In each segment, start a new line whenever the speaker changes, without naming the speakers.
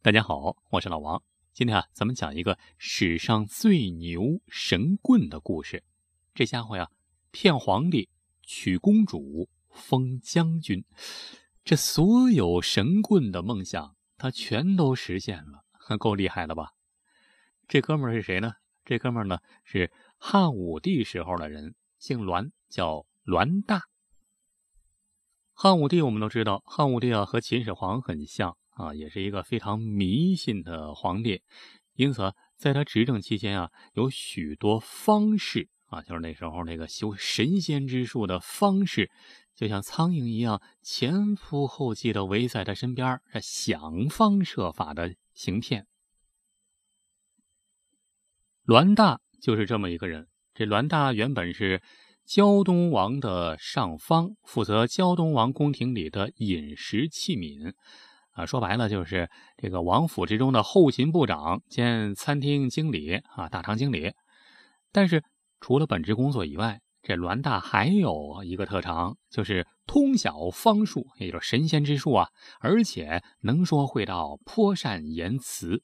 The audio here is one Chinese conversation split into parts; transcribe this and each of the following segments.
大家好，我是老王。今天啊，咱们讲一个史上最牛神棍的故事。这家伙呀，骗皇帝，娶公主，封将军，这所有神棍的梦想，他全都实现了，够厉害的吧？这哥们儿是谁呢？这哥们儿呢，是汉武帝时候的人，姓栾，叫栾大。汉武帝我们都知道，汉武帝啊，和秦始皇很像。啊，也是一个非常迷信的皇帝，因此在他执政期间啊，有许多方士啊，就是那时候那个修神仙之术的方士，就像苍蝇一样前仆后继的围在他身边，想方设法的行骗。栾大就是这么一个人。这栾大原本是胶东王的上方，负责胶东王宫廷里的饮食器皿。啊，说白了就是这个王府之中的后勤部长兼餐厅经理啊，大堂经理。但是除了本职工作以外，这栾大还有一个特长，就是通晓方术，也就是神仙之术啊，而且能说会道，颇善言辞。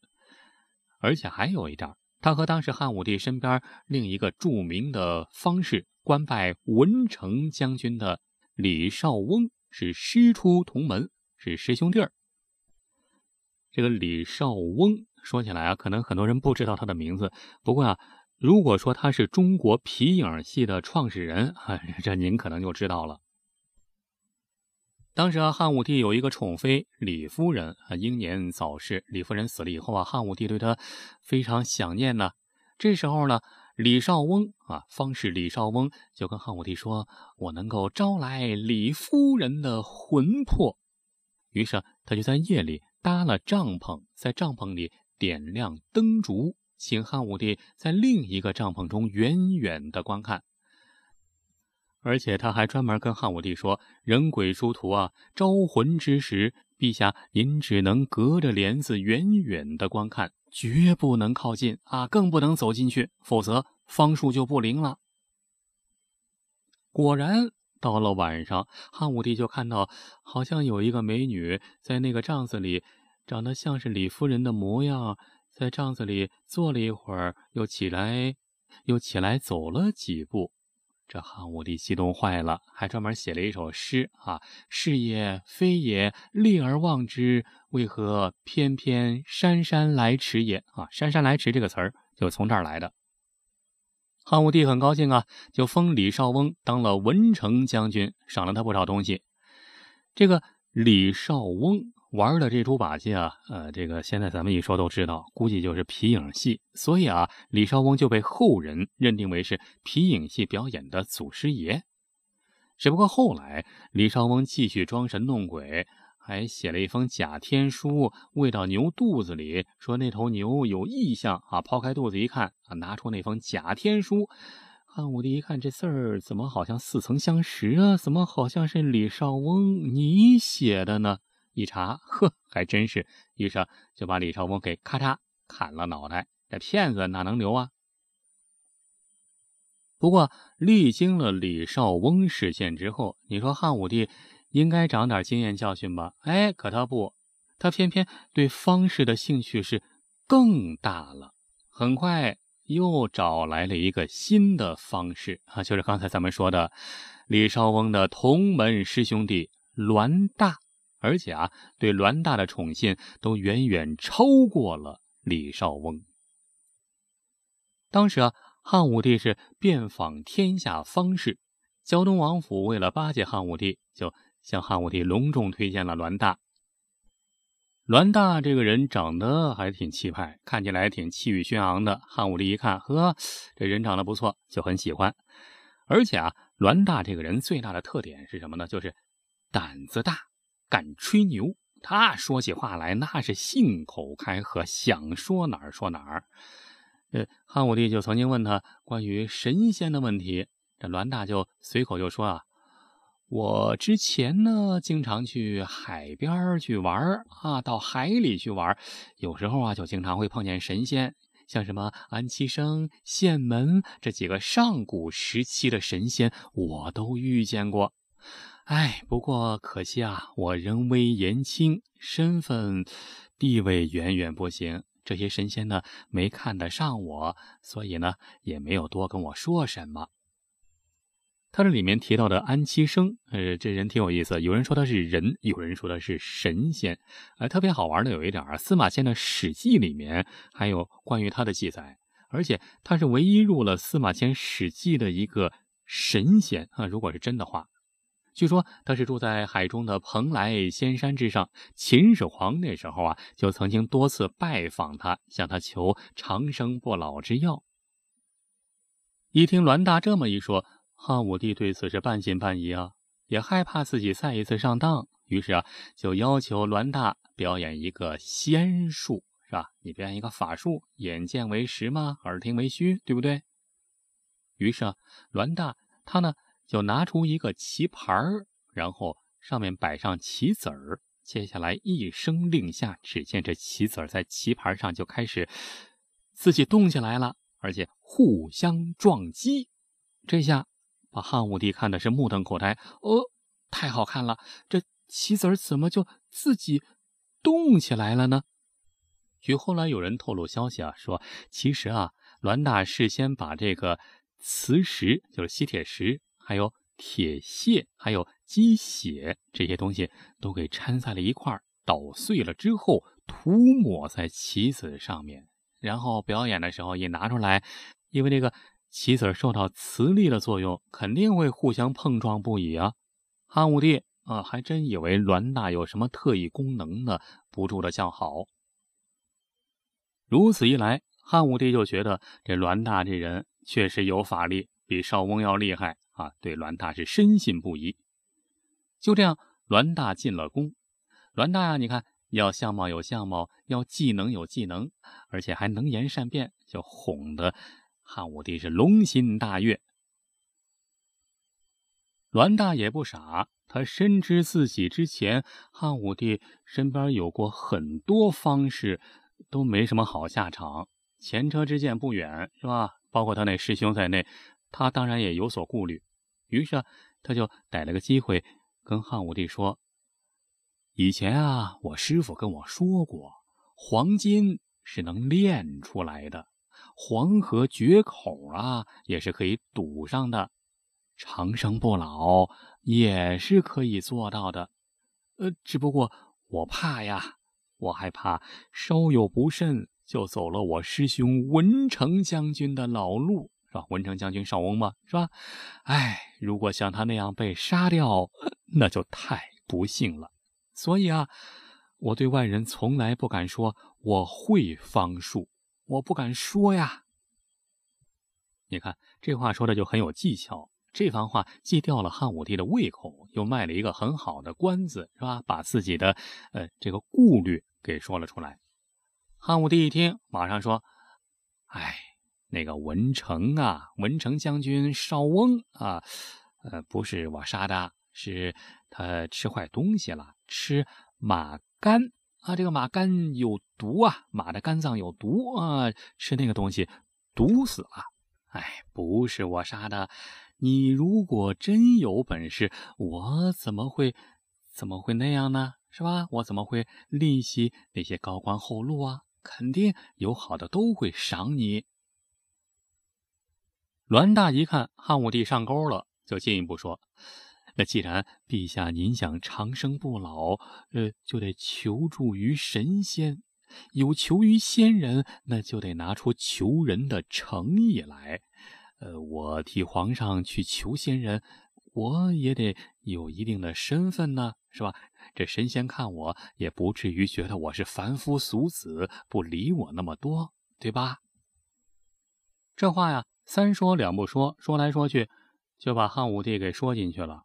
而且还有一点，他和当时汉武帝身边另一个著名的方士，官拜文成将军的李少翁是师出同门，是师兄弟儿。这个李少翁说起来啊，可能很多人不知道他的名字。不过啊，如果说他是中国皮影戏的创始人啊，这您可能就知道了。当时啊，汉武帝有一个宠妃李夫人啊，英年早逝。李夫人死了以后啊，汉武帝对她非常想念呢。这时候呢，李少翁啊，方士李少翁就跟汉武帝说：“我能够招来李夫人的魂魄。”于是啊他就在夜里。搭了帐篷，在帐篷里点亮灯烛，请汉武帝在另一个帐篷中远远的观看。而且他还专门跟汉武帝说：“人鬼殊途啊，招魂之时，陛下您只能隔着帘子远远的观看，绝不能靠近啊，更不能走进去，否则方术就不灵了。”果然。到了晚上，汉武帝就看到，好像有一个美女在那个帐子里，长得像是李夫人的模样，在帐子里坐了一会儿，又起来，又起来走了几步。这汉武帝激动坏了，还专门写了一首诗啊：“是也非也，立而忘之，为何偏偏姗姗来迟也？”啊，“姗姗来迟”这个词儿就从这儿来的。汉武帝很高兴啊，就封李少翁当了文成将军，赏了他不少东西。这个李少翁玩的这出把戏啊，呃，这个现在咱们一说都知道，估计就是皮影戏。所以啊，李少翁就被后人认定为是皮影戏表演的祖师爷。只不过后来，李少翁继续装神弄鬼。还写了一封假天书，喂到牛肚子里，说那头牛有异象啊！抛开肚子一看啊，拿出那封假天书，汉武帝一看这字儿怎么好像似曾相识啊？怎么好像是李少翁你写的呢？一查，呵，还真是，于是就把李少翁给咔嚓砍了脑袋。这骗子哪能留啊？不过历经了李少翁事件之后，你说汉武帝？应该长点经验教训吧？哎，可他不，他偏偏对方式的兴趣是更大了。很快又找来了一个新的方式啊，就是刚才咱们说的李少翁的同门师兄弟栾大，而且啊，对栾大的宠信都远远超过了李少翁。当时啊，汉武帝是遍访天下方士，胶东王府为了巴结汉武帝，就。向汉武帝隆重推荐了栾大。栾大这个人长得还挺气派，看起来挺气宇轩昂的。汉武帝一看，呵，这人长得不错，就很喜欢。而且啊，栾大这个人最大的特点是什么呢？就是胆子大，敢吹牛。他说起话来那是信口开河，想说哪儿说哪儿。呃，汉武帝就曾经问他关于神仙的问题，这栾大就随口就说啊。我之前呢，经常去海边去玩啊，到海里去玩，有时候啊，就经常会碰见神仙，像什么安七生、县门这几个上古时期的神仙，我都遇见过。哎，不过可惜啊，我人微言轻，身份地位远远不行。这些神仙呢，没看得上我，所以呢，也没有多跟我说什么。他这里面提到的安七生，呃，这人挺有意思。有人说他是人，有人说他是神仙。呃，特别好玩的有一点啊，司马迁的《史记》里面还有关于他的记载，而且他是唯一入了司马迁《史记》的一个神仙啊。如果是真的话。据说他是住在海中的蓬莱仙山之上。秦始皇那时候啊，就曾经多次拜访他，向他求长生不老之药。一听栾大这么一说，汉武帝对此是半信半疑啊，也害怕自己再一次上当，于是啊，就要求栾大表演一个仙术，是吧？你表演一个法术，眼见为实嘛，耳听为虚，对不对？于是啊，栾大他呢。就拿出一个棋盘，然后上面摆上棋子儿。接下来一声令下，只见这棋子儿在棋盘上就开始自己动起来了，而且互相撞击。这下把汉武帝看的是目瞪口呆。哦，太好看了！这棋子儿怎么就自己动起来了呢？据后来有人透露消息啊，说其实啊，栾大事先把这个磁石，就是吸铁石。还有铁屑，还有鸡血这些东西都给掺在了一块儿，捣碎了之后涂抹在棋子上面，然后表演的时候也拿出来，因为这个棋子受到磁力的作用，肯定会互相碰撞不已啊。汉武帝啊，还真以为栾大有什么特异功能呢，不住的叫好。如此一来，汉武帝就觉得这栾大这人确实有法力，比少翁要厉害。啊，对栾大是深信不疑。就这样，栾大进了宫。栾大呀，你看，要相貌有相貌，要技能有技能，而且还能言善辩，就哄得汉武帝是龙心大悦。栾大也不傻，他深知自己之前汉武帝身边有过很多方士，都没什么好下场，前车之鉴不远，是吧？包括他那师兄在内。他当然也有所顾虑，于是他就逮了个机会跟汉武帝说：“以前啊，我师傅跟我说过，黄金是能炼出来的，黄河决口啊也是可以堵上的，长生不老也是可以做到的。呃，只不过我怕呀，我害怕稍有不慎就走了我师兄文成将军的老路。”是吧？文成将军少翁嘛，是吧？哎，如果像他那样被杀掉，那就太不幸了。所以啊，我对外人从来不敢说我会方术，我不敢说呀。你看这话说的就很有技巧，这番话既吊了汉武帝的胃口，又卖了一个很好的关子，是吧？把自己的呃这个顾虑给说了出来。汉武帝一听，马上说：“哎。”那个文成啊，文成将军少翁啊，呃，不是我杀的，是他吃坏东西了，吃马肝啊，这个马肝有毒啊，马的肝脏有毒啊，吃那个东西毒死了。哎，不是我杀的，你如果真有本事，我怎么会怎么会那样呢？是吧？我怎么会吝惜那些高官厚禄啊？肯定有好的都会赏你。栾大一看汉武帝上钩了，就进一步说：“那既然陛下您想长生不老，呃，就得求助于神仙。有求于仙人，那就得拿出求人的诚意来。呃，我替皇上去求仙人，我也得有一定的身份呢，是吧？这神仙看我也不至于觉得我是凡夫俗子，不理我那么多，对吧？这话呀。”三说两不说，说来说去，就把汉武帝给说进去了。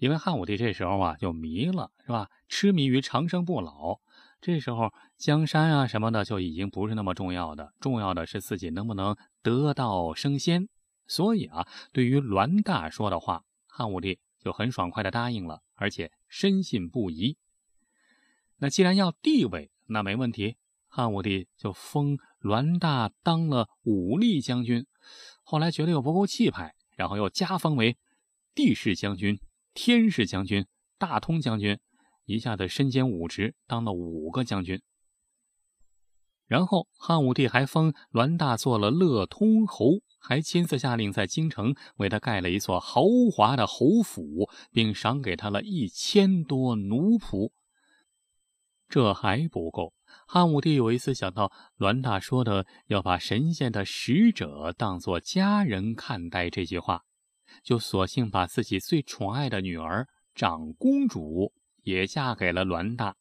因为汉武帝这时候啊就迷了，是吧？痴迷于长生不老。这时候江山啊什么的就已经不是那么重要的，重要的是自己能不能得道升仙。所以啊，对于栾大说的话，汉武帝就很爽快的答应了，而且深信不疑。那既然要地位，那没问题，汉武帝就封栾大当了武力将军。后来觉得又不够气派，然后又加封为帝室将军、天士将军、大通将军，一下子身兼五职，当了五个将军。然后汉武帝还封栾大做了乐通侯，还亲自下令在京城为他盖了一座豪华的侯府，并赏给他了一千多奴仆。这还不够，汉武帝有一次想到栾大说的要把神仙的使者当作家人看待这句话，就索性把自己最宠爱的女儿长公主也嫁给了栾大。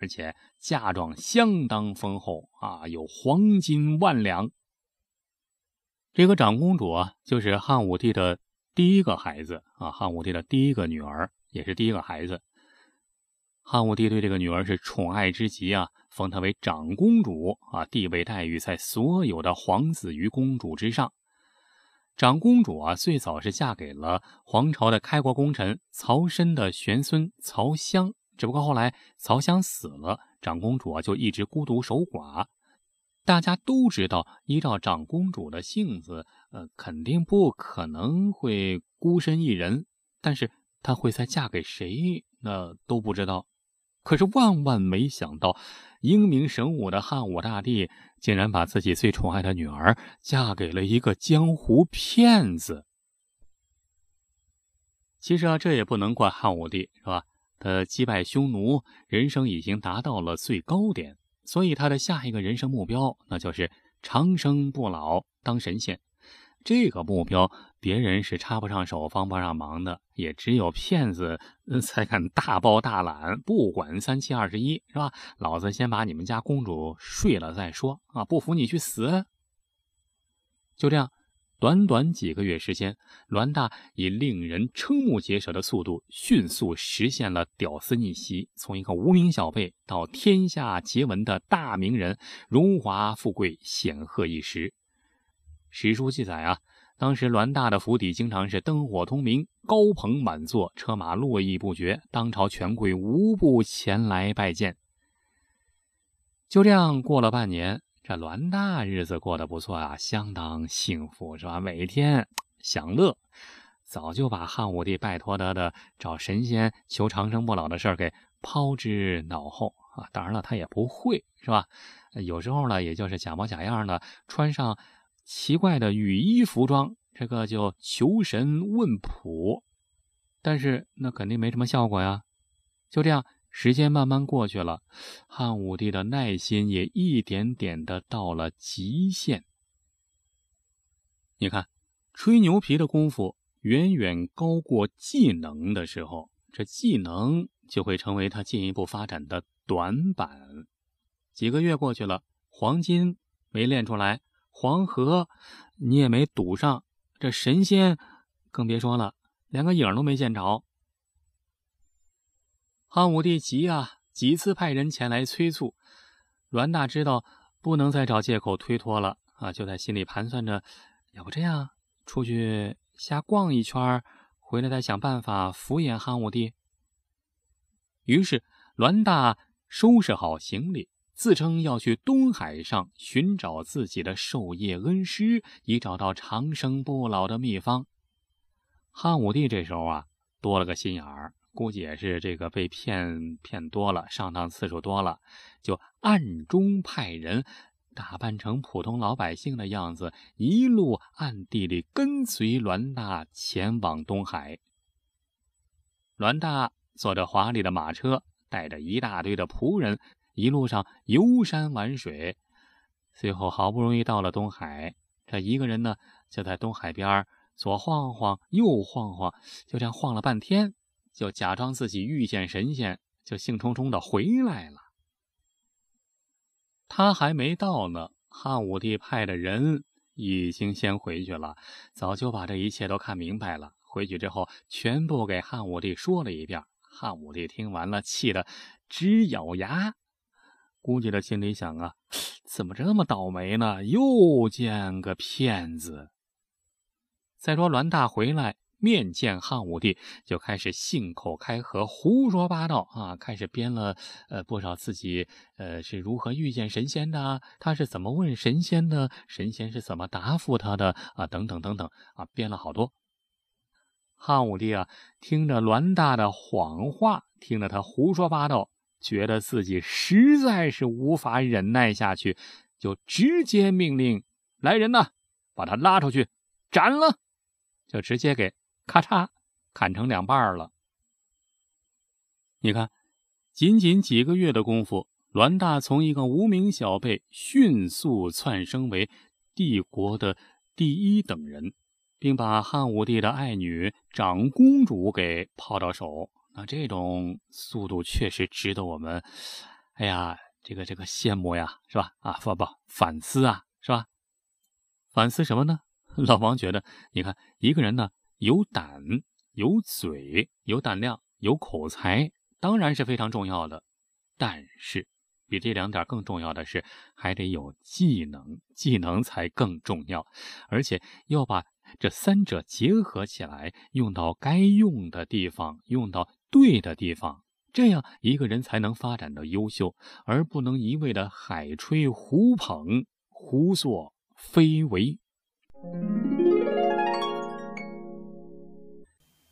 而且嫁妆相当丰厚啊，有黄金万两。这个长公主啊，就是汉武帝的第一个孩子啊，汉武帝的第一个女儿，也是第一个孩子。汉武帝对这个女儿是宠爱之极啊，封她为长公主啊，地位待遇在所有的皇子与公主之上。长公主啊，最早是嫁给了皇朝的开国功臣曹参的玄孙曹襄。只不过后来曹襄死了，长公主啊就一直孤独守寡。大家都知道，依照长公主的性子，呃，肯定不可能会孤身一人。但是她会再嫁给谁，那都不知道。可是万万没想到，英明神武的汉武大帝竟然把自己最宠爱的女儿嫁给了一个江湖骗子。其实啊，这也不能怪汉武帝，是吧？他击败匈奴，人生已经达到了最高点，所以他的下一个人生目标，那就是长生不老，当神仙。这个目标，别人是插不上手、帮不上忙的，也只有骗子才敢大包大揽，不管三七二十一，是吧？老子先把你们家公主睡了再说啊！不服你去死！就这样。短短几个月时间，栾大以令人瞠目结舌的速度，迅速实现了屌丝逆袭，从一个无名小辈到天下皆闻的大名人，荣华富贵，显赫一时。史书记载啊，当时栾大的府邸经常是灯火通明，高朋满座，车马络绎不绝，当朝权贵无不前来拜见。就这样过了半年。这栾大日子过得不错啊，相当幸福，是吧？每天享乐，早就把汉武帝拜托他的找神仙求长生不老的事儿给抛之脑后啊。当然了，他也不会，是吧？有时候呢，也就是假模假样的穿上奇怪的雨衣服装，这个就求神问卜，但是那肯定没什么效果呀。就这样。时间慢慢过去了，汉武帝的耐心也一点点的到了极限。你看，吹牛皮的功夫远远高过技能的时候，这技能就会成为他进一步发展的短板。几个月过去了，黄金没练出来，黄河你也没堵上，这神仙更别说了，连个影都没见着。汉武帝急啊，几次派人前来催促。栾大知道不能再找借口推脱了啊，就在心里盘算着，要不这样，出去瞎逛一圈，回来再想办法敷衍汉武帝。于是，栾大收拾好行李，自称要去东海上寻找自己的授业恩师，以找到长生不老的秘方。汉武帝这时候啊，多了个心眼儿。估计也是这个被骗骗多了，上当次数多了，就暗中派人打扮成普通老百姓的样子，一路暗地里跟随栾大前往东海。栾大坐着华丽的马车，带着一大堆的仆人，一路上游山玩水，最后好不容易到了东海，这一个人呢，就在东海边左晃晃，右晃晃，就这样晃了半天。就假装自己遇见神仙，就兴冲冲的回来了。他还没到呢，汉武帝派的人已经先回去了，早就把这一切都看明白了。回去之后，全部给汉武帝说了一遍。汉武帝听完了，气得直咬牙，估计他心里想啊，怎么这么倒霉呢？又见个骗子。再说栾大回来。面见汉武帝，就开始信口开河、胡说八道啊！开始编了呃不少自己呃是如何遇见神仙的，他是怎么问神仙的，神仙是怎么答复他的啊，等等等等啊，编了好多。汉武帝啊，听着栾大的谎话，听着他胡说八道，觉得自己实在是无法忍耐下去，就直接命令来人呐，把他拉出去斩了，就直接给咔嚓砍成两半了。你看，仅仅几个月的功夫，栾大从一个无名小辈迅速窜升为帝国的第一等人。并把汉武帝的爱女长公主给抛到手，那这种速度确实值得我们，哎呀，这个这个羡慕呀，是吧？啊，不不，反思啊，是吧？反思什么呢？老王觉得，你看一个人呢，有胆、有嘴、有胆量、有口才，当然是非常重要的，但是比这两点更重要的是，还得有技能，技能才更重要，而且要把。这三者结合起来，用到该用的地方，用到对的地方，这样一个人才能发展的优秀，而不能一味的海吹胡捧、胡作非为。